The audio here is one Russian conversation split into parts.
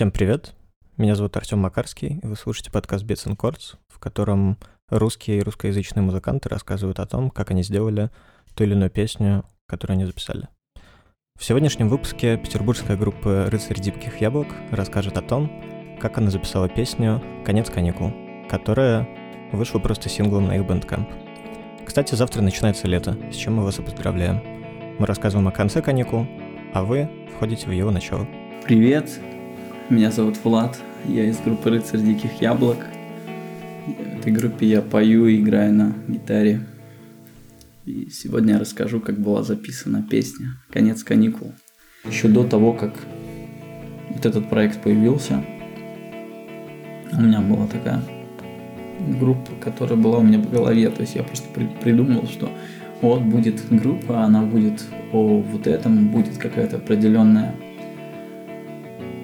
Всем привет! Меня зовут Артем Макарский, и вы слушаете подкаст Bits and Chords, в котором русские и русскоязычные музыканты рассказывают о том, как они сделали ту или иную песню, которую они записали. В сегодняшнем выпуске петербургская группа «Рыцарь диких яблок» расскажет о том, как она записала песню «Конец каникул», которая вышла просто синглом на их Bandcamp. Кстати, завтра начинается лето, с чем мы вас и поздравляем. Мы рассказываем о конце каникул, а вы входите в его начало. Привет, меня зовут Влад, я из группы «Рыцарь диких яблок». В этой группе я пою и играю на гитаре. И сегодня я расскажу, как была записана песня «Конец каникул». Еще до того, как вот этот проект появился, у меня была такая группа, которая была у меня в голове. То есть я просто придумал, что вот будет группа, она будет о вот этом, будет какая-то определенная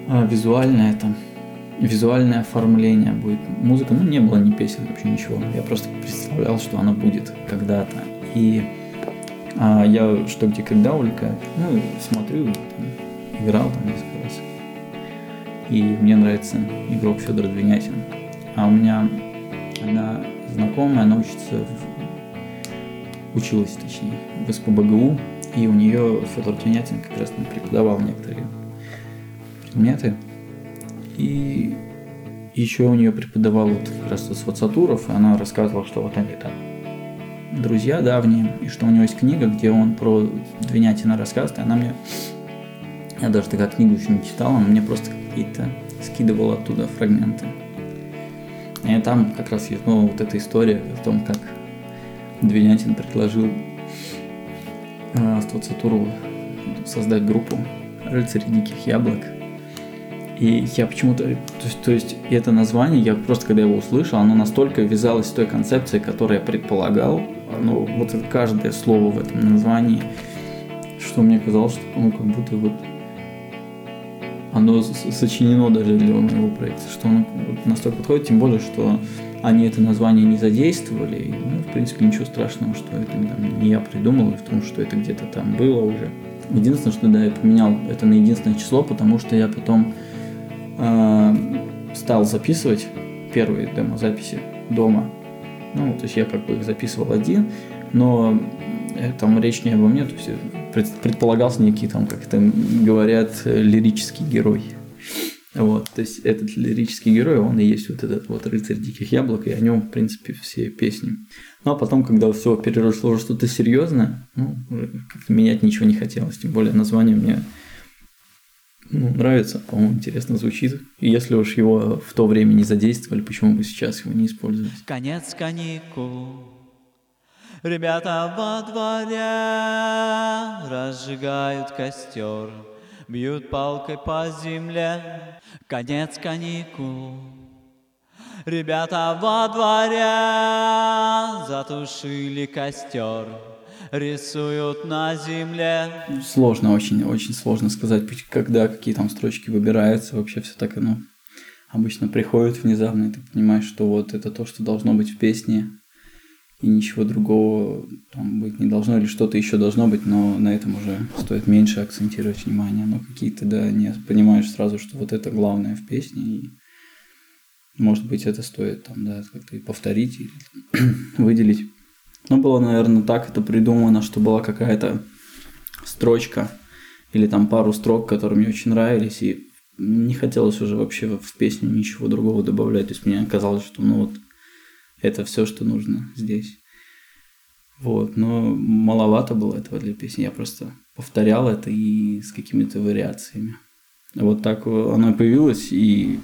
а, визуальное там, визуальное оформление будет. Музыка, ну, не было ни песен, вообще ничего. Я просто представлял, что она будет когда-то. И а, я что где когда увлекаюсь, ну, смотрю, там, играл там несколько раз. И мне нравится игрок Федор Двинятин. А у меня она знакомая, она учится в... училась, точнее, в СПБГУ, и у нее Федор Двинятин как раз преподавал некоторые предметы. И еще у нее преподавал вот как раз Свацатуров, и она рассказывала, что вот они там друзья давние, и что у него есть книга, где он про Двинятина рассказывает, и она мне... Я даже тогда книгу еще не читала, она мне просто какие-то скидывала оттуда фрагменты. И там как раз есть ну, вот эта история о том, как Двинятин предложил э, Свацатурову создать группу «Рыцари диких яблок», и я почему-то, то есть, то есть это название, я просто когда его услышал, оно настолько вязалось с той концепцией, которую я предполагал, оно, вот это каждое слово в этом названии, что мне казалось, что ну как будто вот оно сочинено даже для моего проекта, что оно настолько подходит, тем более, что они это название не задействовали, и, ну, в принципе, ничего страшного, что это там, не я придумал, и в том, что это где-то там было уже. Единственное, что да, я поменял это на единственное число, потому что я потом э, стал записывать первые демо-записи дома. Ну, то есть я как бы их записывал один, но э, там речь не обо мне, то есть предполагался некий там, как это говорят, лирический герой. Вот, то есть этот лирический герой, он и есть вот этот вот рыцарь диких яблок, и о нем, в принципе, все песни. Ну а потом, когда все переросло уже что-то серьезное, ну, как-то менять ничего не хотелось, тем более название мне ну, нравится, по-моему, интересно звучит. И если уж его в то время не задействовали, почему бы сейчас его не использовать? Конец каникул. Ребята во дворе разжигают костер, бьют палкой по земле. Конец каникул. Ребята во дворе затушили костер рисуют на земле. Сложно, очень, очень сложно сказать, когда какие там строчки выбираются. Вообще все так, ну, обычно приходит внезапно, и ты понимаешь, что вот это то, что должно быть в песне, и ничего другого там быть не должно, или что-то еще должно быть, но на этом уже стоит меньше акцентировать внимание. Но какие-то, да, не понимаешь сразу, что вот это главное в песне, и может быть это стоит там, да, как-то и повторить, или выделить. Ну, было, наверное, так это придумано, что была какая-то строчка или там пару строк, которые мне очень нравились, и не хотелось уже вообще в песню ничего другого добавлять. То есть мне казалось, что ну вот это все, что нужно здесь. Вот, но маловато было этого для песни. Я просто повторял это и с какими-то вариациями. Вот так оно появилось, и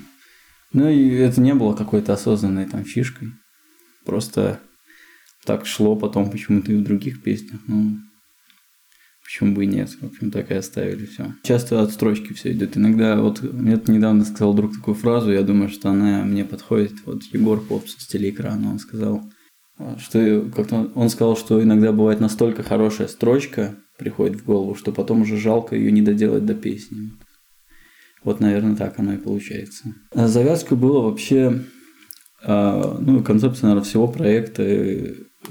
ну и это не было какой-то осознанной там фишкой. Просто так шло потом почему-то и в других песнях. Ну, почему бы и нет. В общем, так и оставили все. Часто от строчки все идет. Иногда, вот мне недавно сказал друг такую фразу, я думаю, что она мне подходит. Вот Егор Попс с телеэкрана, он сказал, что как-то он сказал, что иногда бывает настолько хорошая строчка приходит в голову, что потом уже жалко ее не доделать до песни. Вот, наверное, так оно и получается. Завязка была вообще, а, ну, концепция, наверное, всего проекта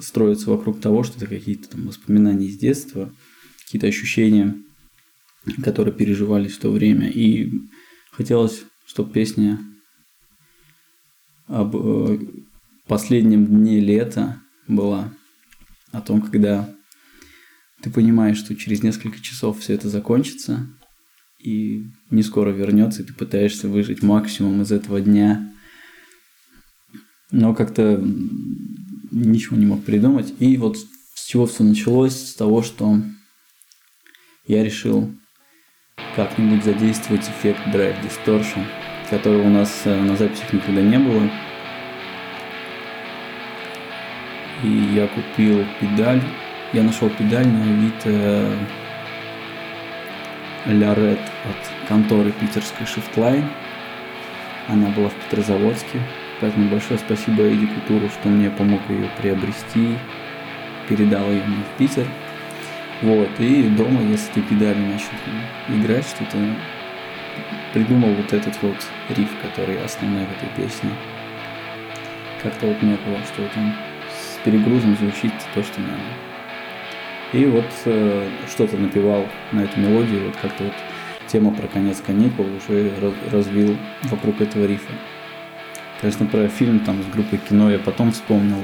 строится вокруг того, что это какие-то там воспоминания из детства, какие-то ощущения, которые переживались в то время. И хотелось, чтобы песня об э, последнем дне лета была. О том, когда ты понимаешь, что через несколько часов все это закончится, и не скоро вернется, и ты пытаешься выжить максимум из этого дня. Но как-то ничего не мог придумать. И вот с чего все началось? С того, что я решил как-нибудь задействовать эффект Drive Distortion, которого у нас э, на записях никогда не было. И я купил педаль. Я нашел педаль на Авито Лярет от конторы питерской Shiftline. Она была в Петрозаводске. Поэтому большое спасибо Эдди Кутуру, что мне помог ее приобрести. Передал ее мне в Питер. Вот, и дома с этой педалью начал играть что-то. Придумал вот этот вот риф, который основной в этой песне. Как-то вот мне было, что там с перегрузом звучит то, что надо. И вот э, что-то напевал на эту мелодию, вот как-то вот тема про конец каникул уже развил вокруг этого рифа. Конечно, про фильм там с группой кино я потом вспомнил.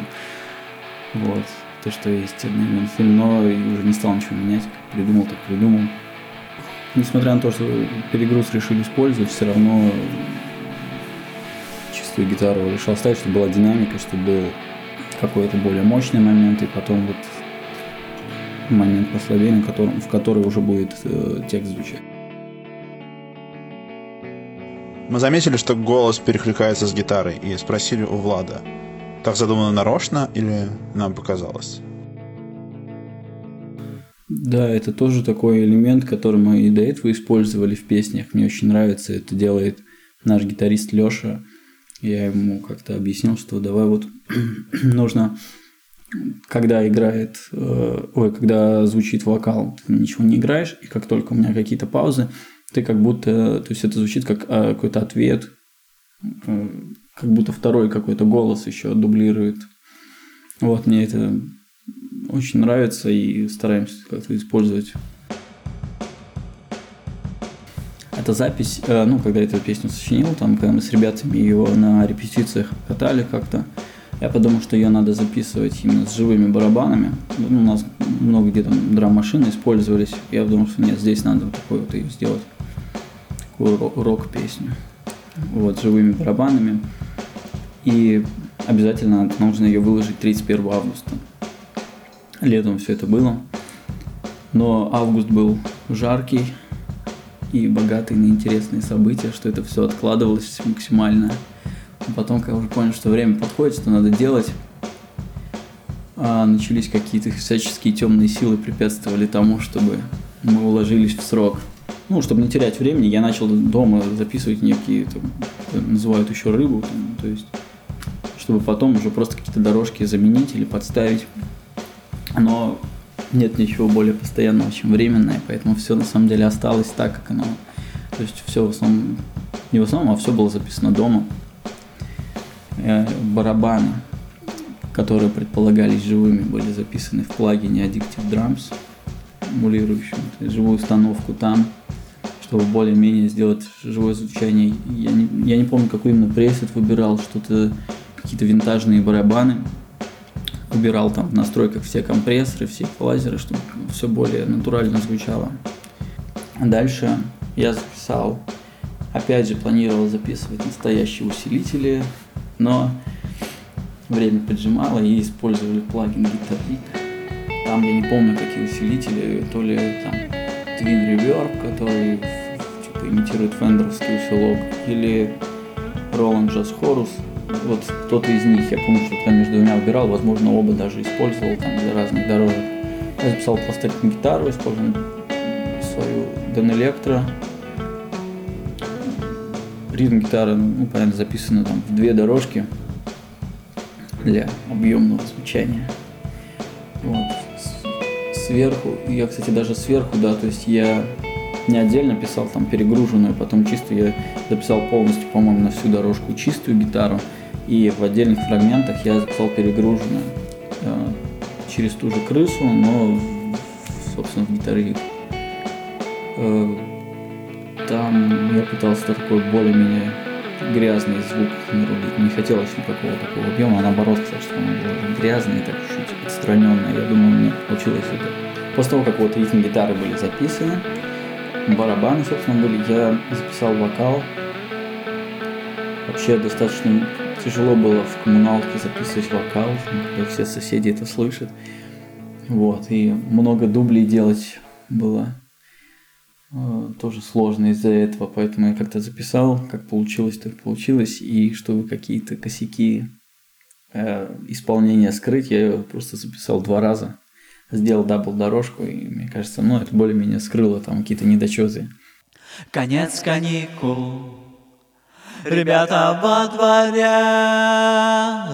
Вот. То, что есть одноименный фильм, но уже не стал ничего менять. Придумал, так придумал. Несмотря на то, что перегруз решили использовать, все равно чистую гитару решил оставить, чтобы была динамика, чтобы был какой-то более мощный момент, и потом вот момент послабления, в который уже будет э, текст звучать. Мы заметили, что голос перекликается с гитарой, и спросили у Влада, так задумано нарочно или нам показалось? Да, это тоже такой элемент, который мы и до этого использовали в песнях. Мне очень нравится, это делает наш гитарист Лёша. Я ему как-то объяснил, что давай вот нужно когда играет, э, ой, когда звучит вокал, ты ничего не играешь, и как только у меня какие-то паузы, ты как будто, то есть это звучит как э, какой-то ответ, э, как будто второй какой-то голос еще дублирует. Вот, мне это очень нравится и стараемся как-то использовать. Эта запись, ну, когда эту песню сочинил, там, когда мы с ребятами ее на репетициях катали как-то, я подумал, что ее надо записывать именно с живыми барабанами. Ну, у нас много где там драм-машины использовались. Я подумал, что нет, здесь надо вот такой вот ее сделать. Рок-песню. Вот, живыми барабанами. И обязательно нужно ее выложить 31 августа. Летом все это было. Но август был жаркий и богатый на интересные события, что это все откладывалось максимально. Потом, когда уже понял, что время подходит, что надо делать, а начались какие-то всяческие темные силы препятствовали тому, чтобы мы уложились в срок. Ну, чтобы не терять времени, я начал дома записывать некие, там, называют еще рыбу, там, то есть, чтобы потом уже просто какие-то дорожки заменить или подставить. Но нет ничего более постоянного, чем временное, поэтому все на самом деле осталось так, как оно. То есть все в основном, не в основном, а все было записано дома. Э, барабаны, которые предполагались живыми, были записаны в плагине Addictive Drums, эмулирующем живую установку там, чтобы более-менее сделать живое звучание. Я не, я не помню, какой именно пресет выбирал, что-то, какие-то винтажные барабаны. Выбирал там в настройках все компрессоры, все эквалайзеры, чтобы все более натурально звучало. Дальше я записал, опять же планировал записывать настоящие усилители, но время поджимало и использовали плагин Guitar Там я не помню, какие усилители, то ли там Twin Reverb, который типа, имитирует фендеровский усилок, или Roland Jazz Horus. Вот кто-то из них, я помню, что я между двумя выбирал, возможно, оба даже использовал там для разных дорожек. Я записал просто гитару, использовал свою Dan Electro, ритм гитары, ну, понятно, записано там в две дорожки для объемного звучания. Сверху, я, кстати, даже сверху, да, то есть я не отдельно писал там перегруженную, потом чисто я записал полностью, по-моему, на всю дорожку чистую гитару, и в отдельных фрагментах я записал перегруженную э, через ту же крысу, но, собственно, в гитаре. Э, там я пытался такой более-менее грязный звук нарубить. Не хотелось никакого такого объема, а наоборот, хотел, чтобы оно было грязное, так чуть отстраненное. Я думаю, мне получилось это. После того, как вот ритм гитары были записаны, барабаны, собственно, были, я записал вокал. Вообще достаточно тяжело было в коммуналке записывать вокал, когда все соседи это слышат. Вот, и много дублей делать было тоже сложно из-за этого, поэтому я как-то записал, как получилось, так получилось, и чтобы какие-то косяки э, исполнения скрыть, я просто записал два раза, сделал double дорожку, и мне кажется, ну, это более-менее скрыло там какие-то недочеты. Конец каникул, Ребята во дворе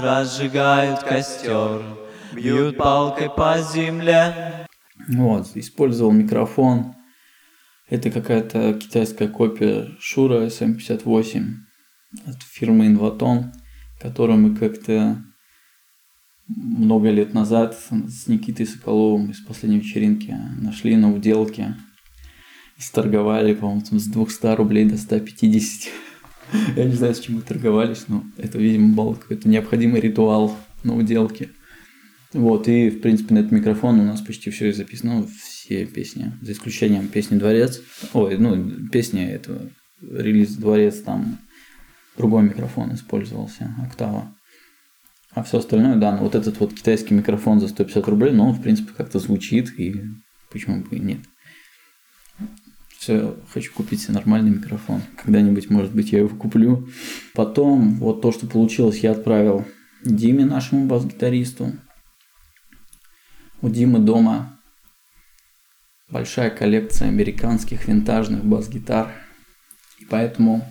разжигают костер, бьют палкой по земле. Вот, использовал микрофон. Это какая-то китайская копия Шура SM58 от фирмы Invaton, которую мы как-то много лет назад с Никитой Соколовым из последней вечеринки нашли на уделке и сторговали, по-моему, с 200 рублей до 150. Я не знаю, с чем мы торговались, но это, видимо, был какой-то необходимый ритуал на уделке. Вот, и, в принципе, на этот микрофон у нас почти все и записано, ну, все песни, за исключением песни «Дворец». Ой, ну, песня этого, релиз «Дворец», там другой микрофон использовался, «Октава». А все остальное, да, ну вот этот вот китайский микрофон за 150 рублей, но он, в принципе, как-то звучит, и почему бы и нет. Все, хочу купить себе нормальный микрофон. Когда-нибудь, может быть, я его куплю. Потом, вот то, что получилось, я отправил Диме, нашему бас-гитаристу. У Димы дома большая коллекция американских винтажных бас-гитар. И поэтому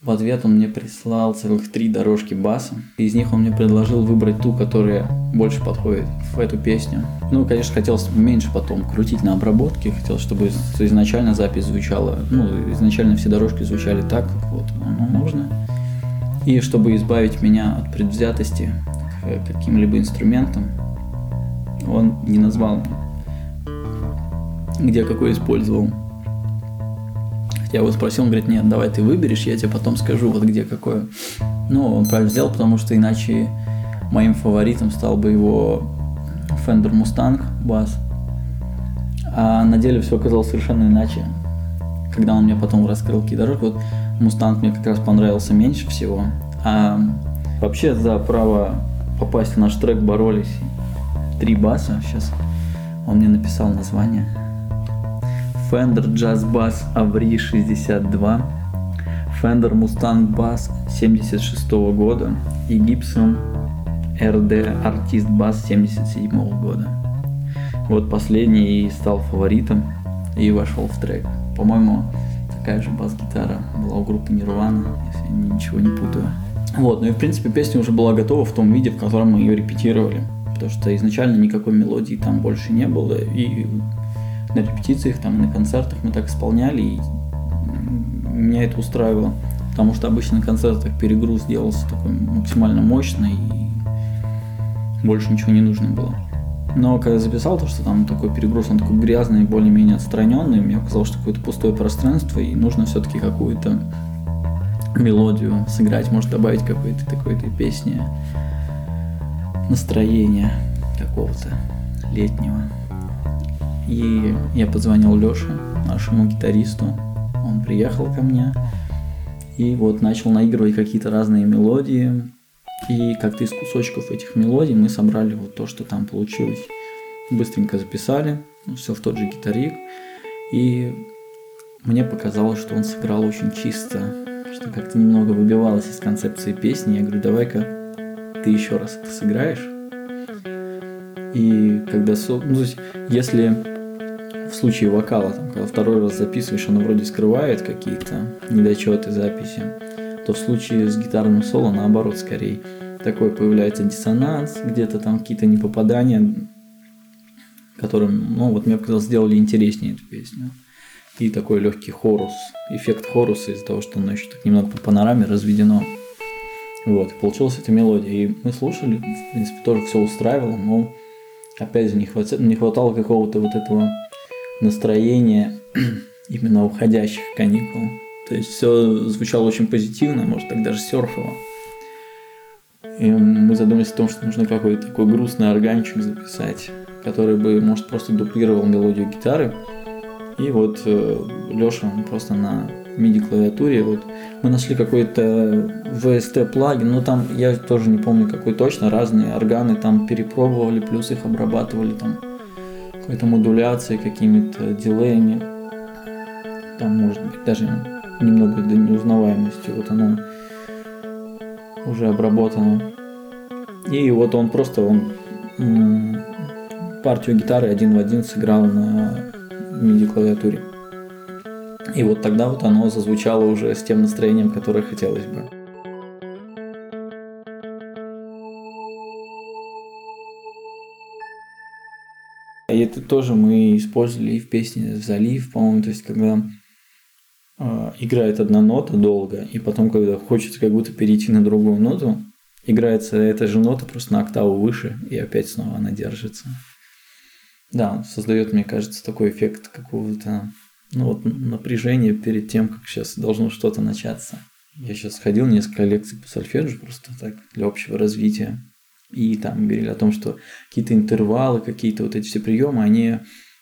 в ответ он мне прислал целых три дорожки баса. Из них он мне предложил выбрать ту, которая больше подходит в эту песню. Ну, конечно, хотелось меньше потом крутить на обработке. Хотел, чтобы изначально запись звучала, ну, изначально все дорожки звучали так, как вот оно нужно. И чтобы избавить меня от предвзятости к каким-либо инструментам, он не назвал, где какой использовал. Я его спросил, он говорит, нет, давай ты выберешь, я тебе потом скажу, вот где какое. Ну, он правильно сделал, потому что иначе моим фаворитом стал бы его Fender Mustang бас. А на деле все оказалось совершенно иначе. Когда он мне потом раскрыл какие дорожки, вот Mustang мне как раз понравился меньше всего. А вообще за право попасть в наш трек боролись три баса. Сейчас он мне написал название. Fender Jazz Bass Avri 62, Fender Mustang Bass 76 года и Gibson RD Artist Bass 77 года. Вот последний и стал фаворитом и вошел в трек. По-моему, такая же бас-гитара была у группы Nirvana, если я ничего не путаю. Вот, ну и в принципе песня уже была готова в том виде, в котором мы ее репетировали. Потому что изначально никакой мелодии там больше не было, и на репетициях, там, на концертах мы так исполняли, и меня это устраивало. Потому что обычно на концертах перегруз делался такой максимально мощный, и больше ничего не нужно было. Но когда записал то, что там такой перегруз, он такой грязный, более-менее отстраненный, мне казалось, что какое-то пустое пространство, и нужно все-таки какую-то мелодию сыграть, может добавить какой-то такой-то песни, настроения какого-то летнего. И я позвонил Лёше, нашему гитаристу. Он приехал ко мне и вот начал наигрывать какие-то разные мелодии. И как-то из кусочков этих мелодий мы собрали вот то, что там получилось. Быстренько записали, ну, все в тот же гитарик. И мне показалось, что он сыграл очень чисто, что как-то немного выбивалось из концепции песни. Я говорю, давай-ка ты еще раз это сыграешь. И когда, ну, то есть, если случае вокала, там, когда второй раз записываешь, оно вроде скрывает какие-то недочеты записи, то в случае с гитарным соло наоборот скорее. Такой появляется диссонанс, где-то там какие-то непопадания, которым, ну вот мне показалось, сделали интереснее эту песню. И такой легкий хорус, эффект хоруса из-за того, что оно еще так немного по панораме разведено. Вот, получилась эта мелодия. И мы слушали, в принципе, тоже все устраивало, но опять же не, хватало, не хватало какого-то вот этого настроение именно уходящих каникул. То есть все звучало очень позитивно, может так даже серфово. И мы задумались о том, что нужно какой-то такой грустный органчик записать, который бы, может, просто дуплировал мелодию гитары. И вот э, Леша, просто на MIDI клавиатуре, вот мы нашли какой-то VST плагин, но там я тоже не помню какой точно, разные органы там перепробовали, плюс их обрабатывали там какой-то модуляцией, какими-то дилеями. Там может быть даже немного до неузнаваемости, вот оно уже обработано. И вот он просто он партию гитары один в один сыграл на MIDI клавиатуре. И вот тогда вот оно зазвучало уже с тем настроением, которое хотелось бы. И это тоже мы использовали и в песне «Залив», по-моему, то есть когда э, играет одна нота долго, и потом, когда хочется как будто перейти на другую ноту, играется эта же нота просто на октаву выше, и опять снова она держится. Да, создает, мне кажется, такой эффект какого-то ну, вот, напряжения перед тем, как сейчас должно что-то начаться. Я сейчас ходил несколько лекций по сольфеджио просто так для общего развития. И там говорили о том, что какие-то интервалы, какие-то вот эти все приемы, они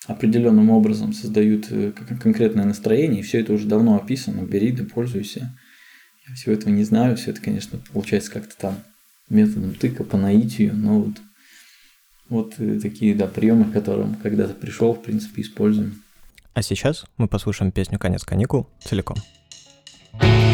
определенным образом создают э, конкретное настроение, и все это уже давно описано, бери да пользуйся. Я всего этого не знаю, все это, конечно, получается как-то там методом тыка по наитию, но вот, вот э, такие, да, приемы, к которым когда-то пришел, в принципе, используем. А сейчас мы послушаем песню «Конец каникул» целиком. thank you